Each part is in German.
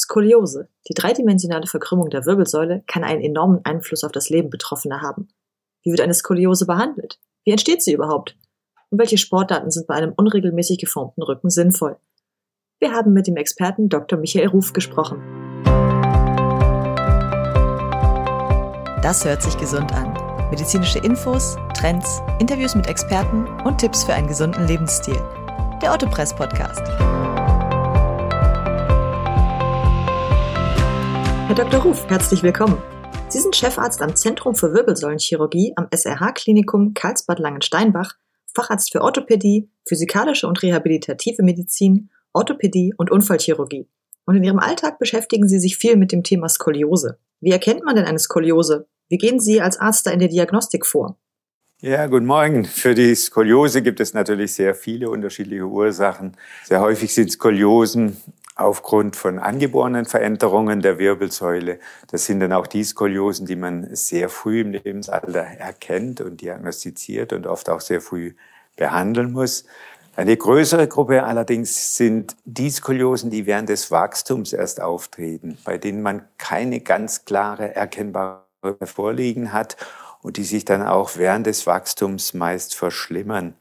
Skoliose, die dreidimensionale Verkrümmung der Wirbelsäule, kann einen enormen Einfluss auf das Leben Betroffener haben. Wie wird eine Skoliose behandelt? Wie entsteht sie überhaupt? Und welche Sportdaten sind bei einem unregelmäßig geformten Rücken sinnvoll? Wir haben mit dem Experten Dr. Michael Ruf gesprochen. Das hört sich gesund an. Medizinische Infos, Trends, Interviews mit Experten und Tipps für einen gesunden Lebensstil. Der Ottopress Podcast. Herr Dr. Ruf, herzlich willkommen. Sie sind Chefarzt am Zentrum für Wirbelsäulenchirurgie am SRH-Klinikum Karlsbad-Langensteinbach, Facharzt für Orthopädie, physikalische und rehabilitative Medizin, Orthopädie und Unfallchirurgie. Und in Ihrem Alltag beschäftigen Sie sich viel mit dem Thema Skoliose. Wie erkennt man denn eine Skoliose? Wie gehen Sie als Arzt da in der Diagnostik vor? Ja, guten Morgen. Für die Skoliose gibt es natürlich sehr viele unterschiedliche Ursachen. Sehr häufig sind Skoliosen aufgrund von angeborenen Veränderungen der Wirbelsäule. Das sind dann auch die Skoliosen, die man sehr früh im Lebensalter erkennt und diagnostiziert und oft auch sehr früh behandeln muss. Eine größere Gruppe allerdings sind die Skoliosen, die während des Wachstums erst auftreten, bei denen man keine ganz klare erkennbare vorliegen hat und die sich dann auch während des Wachstums meist verschlimmern.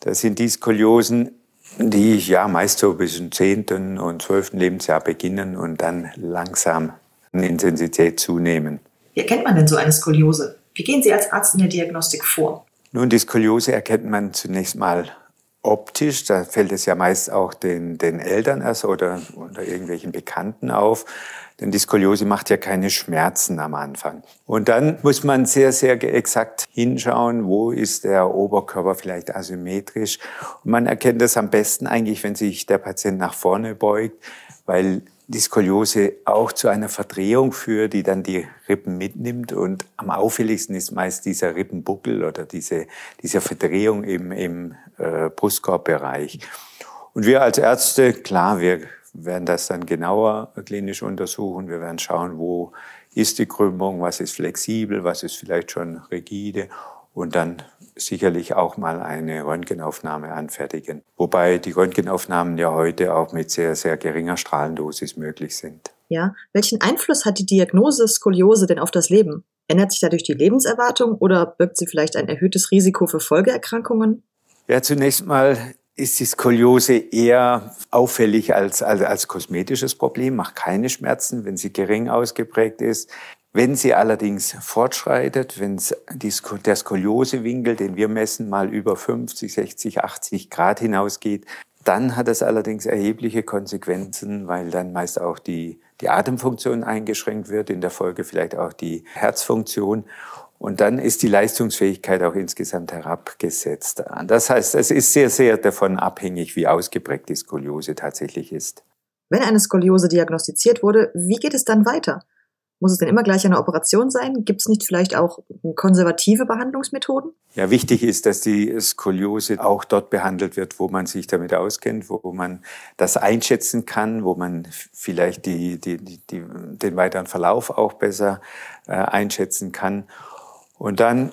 Das sind die Skoliosen, die ja meist so bis zum zehnten und zwölften Lebensjahr beginnen und dann langsam in Intensität zunehmen. Wie erkennt man denn so eine Skoliose? Wie gehen Sie als Arzt in der Diagnostik vor? Nun, die Skoliose erkennt man zunächst mal optisch, da fällt es ja meist auch den, den Eltern erst oder, oder irgendwelchen Bekannten auf. Denn die Skoliose macht ja keine Schmerzen am Anfang. Und dann muss man sehr, sehr exakt hinschauen, wo ist der Oberkörper vielleicht asymmetrisch. Und man erkennt das am besten eigentlich, wenn sich der Patient nach vorne beugt, weil die Skoliose auch zu einer Verdrehung führt, die dann die Rippen mitnimmt. Und am auffälligsten ist meist dieser Rippenbuckel oder diese, diese Verdrehung im, im äh, Brustkorbbereich. Und wir als Ärzte, klar, wir werden das dann genauer klinisch untersuchen. Wir werden schauen, wo ist die Krümmung, was ist flexibel, was ist vielleicht schon rigide und dann sicherlich auch mal eine Röntgenaufnahme anfertigen. Wobei die Röntgenaufnahmen ja heute auch mit sehr, sehr geringer Strahlendosis möglich sind. Ja, welchen Einfluss hat die Diagnose Skoliose denn auf das Leben? Ändert sich dadurch die Lebenserwartung oder birgt sie vielleicht ein erhöhtes Risiko für Folgeerkrankungen? Ja, zunächst mal ist die Skoliose eher auffällig als, als, als kosmetisches Problem, macht keine Schmerzen, wenn sie gering ausgeprägt ist. Wenn sie allerdings fortschreitet, wenn der Skoliosewinkel, den wir messen, mal über 50, 60, 80 Grad hinausgeht, dann hat es allerdings erhebliche Konsequenzen, weil dann meist auch die, die Atemfunktion eingeschränkt wird, in der Folge vielleicht auch die Herzfunktion. Und dann ist die Leistungsfähigkeit auch insgesamt herabgesetzt. Das heißt, es ist sehr, sehr davon abhängig, wie ausgeprägt die Skoliose tatsächlich ist. Wenn eine Skoliose diagnostiziert wurde, wie geht es dann weiter? Muss es denn immer gleich eine Operation sein? Gibt es nicht vielleicht auch konservative Behandlungsmethoden? Ja, wichtig ist, dass die Skoliose auch dort behandelt wird, wo man sich damit auskennt, wo man das einschätzen kann, wo man vielleicht die, die, die, den weiteren Verlauf auch besser äh, einschätzen kann. Und dann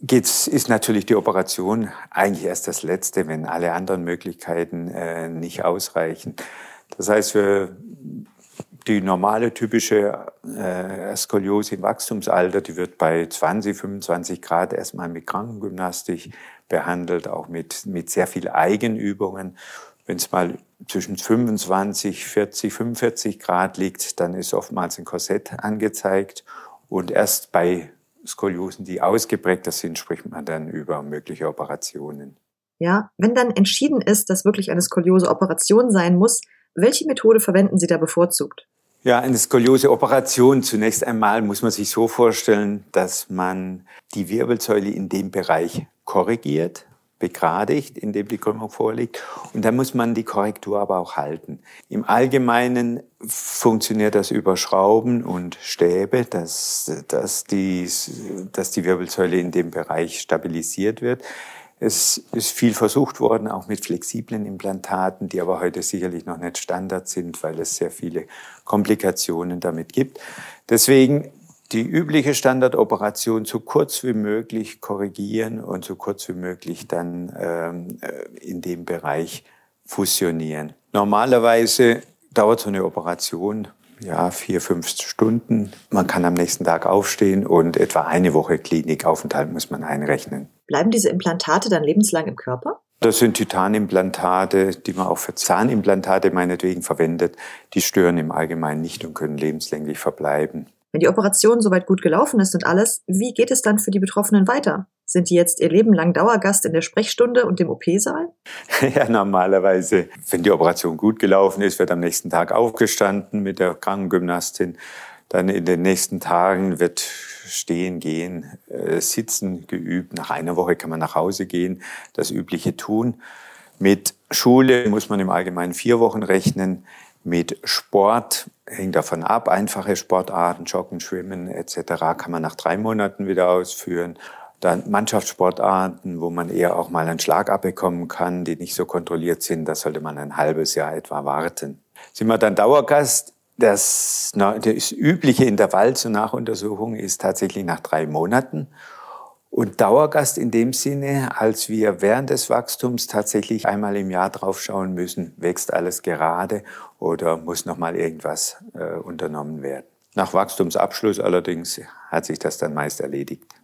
geht's, ist natürlich die Operation eigentlich erst das Letzte, wenn alle anderen Möglichkeiten äh, nicht ausreichen. Das heißt, für die normale typische äh, Skoliose im Wachstumsalter, die wird bei 20, 25 Grad erstmal mit Krankengymnastik behandelt, auch mit, mit sehr viel Eigenübungen. Wenn es mal zwischen 25, 40, 45 Grad liegt, dann ist oftmals ein Korsett angezeigt. Und erst bei Skoliosen, die ausgeprägter sind, spricht man dann über mögliche Operationen. Ja, wenn dann entschieden ist, dass wirklich eine Skoliose Operation sein muss, welche Methode verwenden Sie da bevorzugt? Ja, eine Skoliose-Operation zunächst einmal muss man sich so vorstellen, dass man die Wirbelsäule in dem Bereich korrigiert, begradigt, in dem die Krümmung vorliegt. Und dann muss man die Korrektur aber auch halten. Im Allgemeinen funktioniert das über Schrauben und Stäbe, dass, dass, die, dass die Wirbelsäule in dem Bereich stabilisiert wird. Es ist viel versucht worden, auch mit flexiblen Implantaten, die aber heute sicherlich noch nicht Standard sind, weil es sehr viele Komplikationen damit gibt. Deswegen die übliche Standardoperation so kurz wie möglich korrigieren und so kurz wie möglich dann ähm, äh, in dem Bereich fusionieren. Normalerweise dauert so eine Operation ja, vier, fünf Stunden. Man kann am nächsten Tag aufstehen und etwa eine Woche Klinikaufenthalt muss man einrechnen. Bleiben diese Implantate dann lebenslang im Körper? Das sind Titanimplantate, die man auch für Zahnimplantate meinetwegen verwendet. Die stören im Allgemeinen nicht und können lebenslänglich verbleiben. Wenn die Operation soweit gut gelaufen ist und alles, wie geht es dann für die Betroffenen weiter? Sind die jetzt ihr Leben lang Dauergast in der Sprechstunde und dem OP-Saal? Ja, normalerweise, wenn die Operation gut gelaufen ist, wird am nächsten Tag aufgestanden mit der Krankengymnastin. Dann in den nächsten Tagen wird Stehen, Gehen, äh, Sitzen geübt. Nach einer Woche kann man nach Hause gehen, das Übliche tun. Mit Schule muss man im Allgemeinen vier Wochen rechnen. Mit Sport hängt davon ab. Einfache Sportarten, Joggen, Schwimmen etc. kann man nach drei Monaten wieder ausführen. Dann Mannschaftssportarten, wo man eher auch mal einen Schlag abbekommen kann, die nicht so kontrolliert sind, da sollte man ein halbes Jahr etwa warten. Sind wir dann Dauergast? Das, das übliche Intervall zur Nachuntersuchung ist tatsächlich nach drei Monaten. Und Dauergast in dem Sinne, als wir während des Wachstums tatsächlich einmal im Jahr draufschauen müssen, wächst alles gerade oder muss nochmal irgendwas äh, unternommen werden. Nach Wachstumsabschluss allerdings hat sich das dann meist erledigt.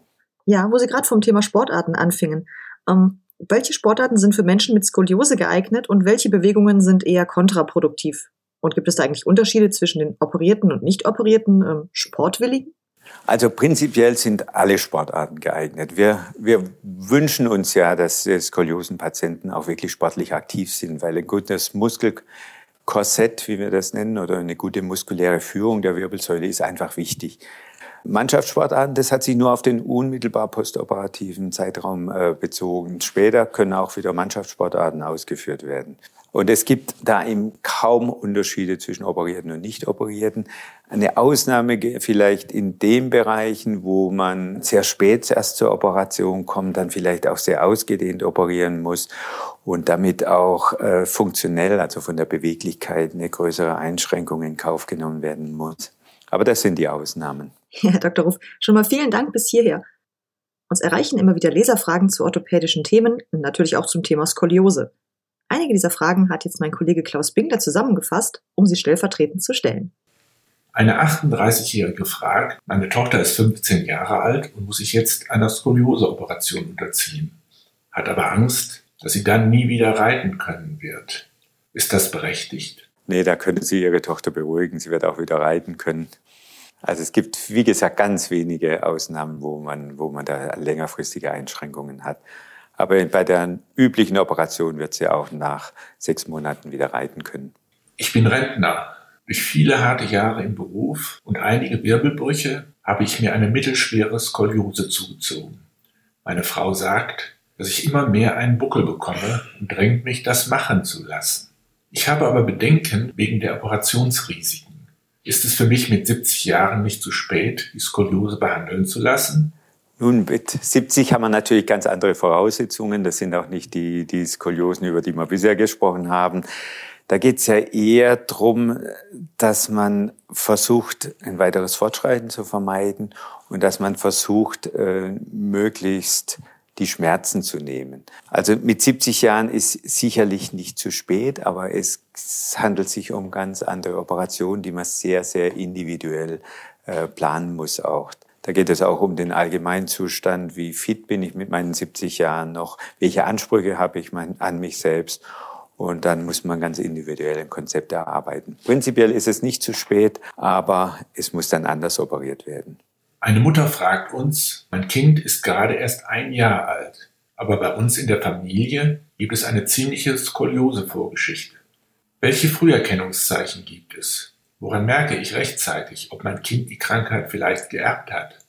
Ja, wo Sie gerade vom Thema Sportarten anfingen. Ähm, welche Sportarten sind für Menschen mit Skoliose geeignet und welche Bewegungen sind eher kontraproduktiv? Und gibt es da eigentlich Unterschiede zwischen den operierten und nicht operierten ähm, Sportwilligen? Also prinzipiell sind alle Sportarten geeignet. Wir, wir wünschen uns ja, dass Skoliosenpatienten auch wirklich sportlich aktiv sind, weil ein gutes Muskelkorsett, wie wir das nennen, oder eine gute muskuläre Führung der Wirbelsäule ist einfach wichtig. Mannschaftssportarten, das hat sich nur auf den unmittelbar postoperativen Zeitraum äh, bezogen. Später können auch wieder Mannschaftssportarten ausgeführt werden. Und es gibt da eben kaum Unterschiede zwischen Operierten und Nicht-Operierten. Eine Ausnahme vielleicht in den Bereichen, wo man sehr spät erst zur Operation kommt, dann vielleicht auch sehr ausgedehnt operieren muss und damit auch äh, funktionell, also von der Beweglichkeit, eine größere Einschränkung in Kauf genommen werden muss. Aber das sind die Ausnahmen. Ja, Herr Dr. Ruf, schon mal vielen Dank bis hierher. Uns erreichen immer wieder Leserfragen zu orthopädischen Themen und natürlich auch zum Thema Skoliose. Einige dieser Fragen hat jetzt mein Kollege Klaus Bingler zusammengefasst, um sie stellvertretend zu stellen. Eine 38-Jährige fragt, meine Tochter ist 15 Jahre alt und muss sich jetzt einer Skolioseoperation unterziehen, hat aber Angst, dass sie dann nie wieder reiten können wird. Ist das berechtigt? Nee, da können Sie Ihre Tochter beruhigen. Sie wird auch wieder reiten können. Also es gibt, wie gesagt, ganz wenige Ausnahmen, wo man, wo man da längerfristige Einschränkungen hat. Aber bei der üblichen Operation wird sie auch nach sechs Monaten wieder reiten können. Ich bin Rentner. Durch viele harte Jahre im Beruf und einige Wirbelbrüche habe ich mir eine mittelschwere Skoliose zugezogen. Meine Frau sagt, dass ich immer mehr einen Buckel bekomme und drängt mich, das machen zu lassen. Ich habe aber Bedenken wegen der Operationsrisiken. Ist es für mich mit 70 Jahren nicht zu spät, die Skoliose behandeln zu lassen? Nun, mit 70 haben wir natürlich ganz andere Voraussetzungen. Das sind auch nicht die, die Skoliosen, über die wir bisher gesprochen haben. Da geht es ja eher darum, dass man versucht, ein weiteres Fortschreiten zu vermeiden und dass man versucht, äh, möglichst die Schmerzen zu nehmen. Also mit 70 Jahren ist sicherlich nicht zu spät, aber es handelt sich um ganz andere Operationen, die man sehr, sehr individuell äh, planen muss auch. Da geht es auch um den Allgemeinzustand, wie fit bin ich mit meinen 70 Jahren noch, welche Ansprüche habe ich an mich selbst. Und dann muss man ganz individuell ein Konzept erarbeiten. Prinzipiell ist es nicht zu spät, aber es muss dann anders operiert werden. Eine Mutter fragt uns, mein Kind ist gerade erst ein Jahr alt, aber bei uns in der Familie gibt es eine ziemliche Skoliose-Vorgeschichte. Welche Früherkennungszeichen gibt es? Woran merke ich rechtzeitig, ob mein Kind die Krankheit vielleicht geerbt hat?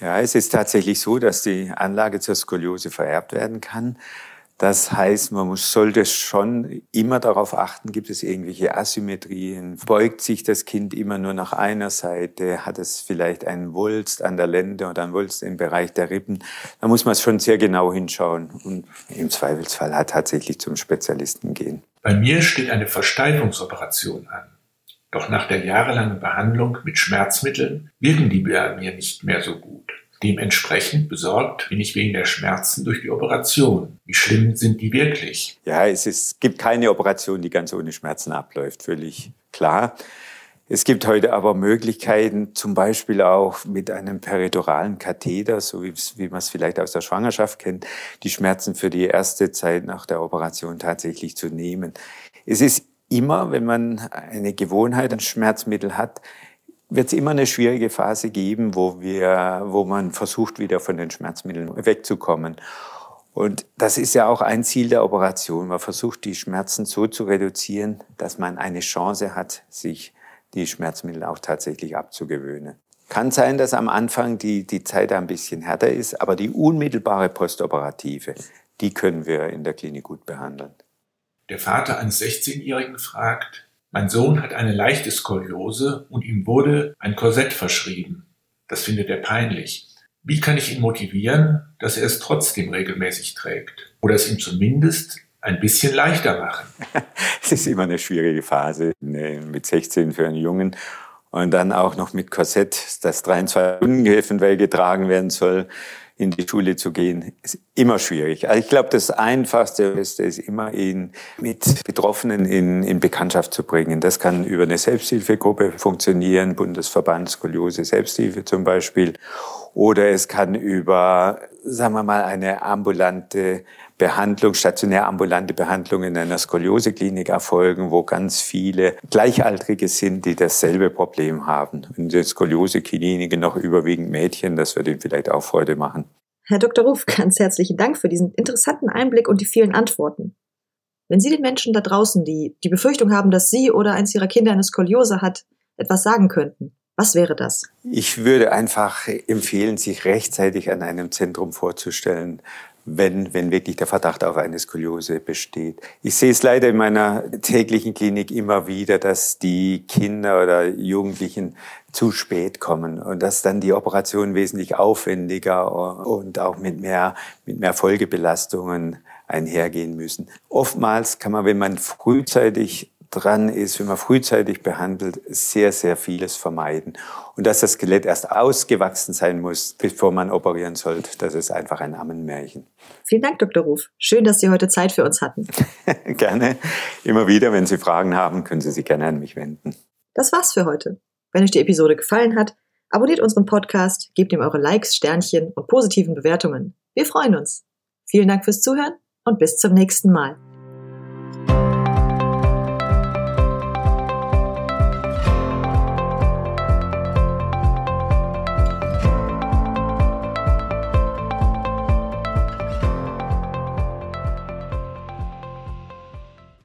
Ja, es ist tatsächlich so, dass die Anlage zur Skoliose vererbt werden kann. Das heißt, man muss, sollte schon immer darauf achten, gibt es irgendwelche Asymmetrien? Beugt sich das Kind immer nur nach einer Seite? Hat es vielleicht einen Wulst an der Lende oder einen Wulst im Bereich der Rippen? Da muss man schon sehr genau hinschauen und im Zweifelsfall halt tatsächlich zum Spezialisten gehen. Bei mir steht eine Versteifungsoperation an. Doch nach der jahrelangen Behandlung mit Schmerzmitteln wirken die bei mir nicht mehr so gut. Dementsprechend besorgt bin ich wegen der Schmerzen durch die Operation. Wie schlimm sind die wirklich? Ja, es ist, gibt keine Operation, die ganz ohne Schmerzen abläuft, völlig klar. Es gibt heute aber Möglichkeiten, zum Beispiel auch mit einem periduralen Katheter, so wie, wie man es vielleicht aus der Schwangerschaft kennt, die Schmerzen für die erste Zeit nach der Operation tatsächlich zu nehmen. Es ist immer, wenn man eine Gewohnheit an Schmerzmittel hat, wird es immer eine schwierige Phase geben, wo wir, wo man versucht, wieder von den Schmerzmitteln wegzukommen. Und das ist ja auch ein Ziel der Operation. Man versucht, die Schmerzen so zu reduzieren, dass man eine Chance hat, sich die Schmerzmittel auch tatsächlich abzugewöhnen. Kann sein, dass am Anfang die, die Zeit ein bisschen härter ist, aber die unmittelbare postoperative, die können wir in der Klinik gut behandeln. Der Vater eines 16-Jährigen fragt, mein Sohn hat eine leichte Skoliose und ihm wurde ein Korsett verschrieben. Das findet er peinlich. Wie kann ich ihn motivieren, dass er es trotzdem regelmäßig trägt? Oder es ihm zumindest ein bisschen leichter machen? Es ist immer eine schwierige Phase ne, mit 16 für einen Jungen und dann auch noch mit Korsett, das 23 Stunden Gehilfenwell getragen werden soll, in die Schule zu gehen, ist immer schwierig. Also ich glaube, das Einfachste ist, ist immer, ihn mit Betroffenen in, in Bekanntschaft zu bringen. Das kann über eine Selbsthilfegruppe funktionieren, Bundesverband Skoliose Selbsthilfe zum Beispiel. Oder es kann über, sagen wir mal, eine ambulante Behandlung, stationär ambulante Behandlung in einer Skolioseklinik erfolgen, wo ganz viele Gleichaltrige sind, die dasselbe Problem haben. In den Skoliosekliniken noch überwiegend Mädchen, das wird Ihnen vielleicht auch Freude machen. Herr Dr. Ruf, ganz herzlichen Dank für diesen interessanten Einblick und die vielen Antworten. Wenn Sie den Menschen da draußen, die die Befürchtung haben, dass Sie oder eins Ihrer Kinder eine Skoliose hat, etwas sagen könnten, was wäre das? Ich würde einfach empfehlen, sich rechtzeitig an einem Zentrum vorzustellen, wenn, wenn wirklich der Verdacht auf eine Skoliose besteht. Ich sehe es leider in meiner täglichen Klinik immer wieder, dass die Kinder oder Jugendlichen zu spät kommen und dass dann die Operationen wesentlich aufwendiger und auch mit mehr, mit mehr Folgebelastungen einhergehen müssen. Oftmals kann man, wenn man frühzeitig dran ist, wenn man frühzeitig behandelt, sehr, sehr vieles vermeiden. Und dass das Skelett erst ausgewachsen sein muss, bevor man operieren sollte, das ist einfach ein Ammenmärchen. Vielen Dank, Dr. Ruf. Schön, dass Sie heute Zeit für uns hatten. gerne. Immer wieder, wenn Sie Fragen haben, können Sie sich gerne an mich wenden. Das war's für heute. Wenn euch die Episode gefallen hat, abonniert unseren Podcast, gebt ihm eure Likes, Sternchen und positiven Bewertungen. Wir freuen uns. Vielen Dank fürs Zuhören und bis zum nächsten Mal.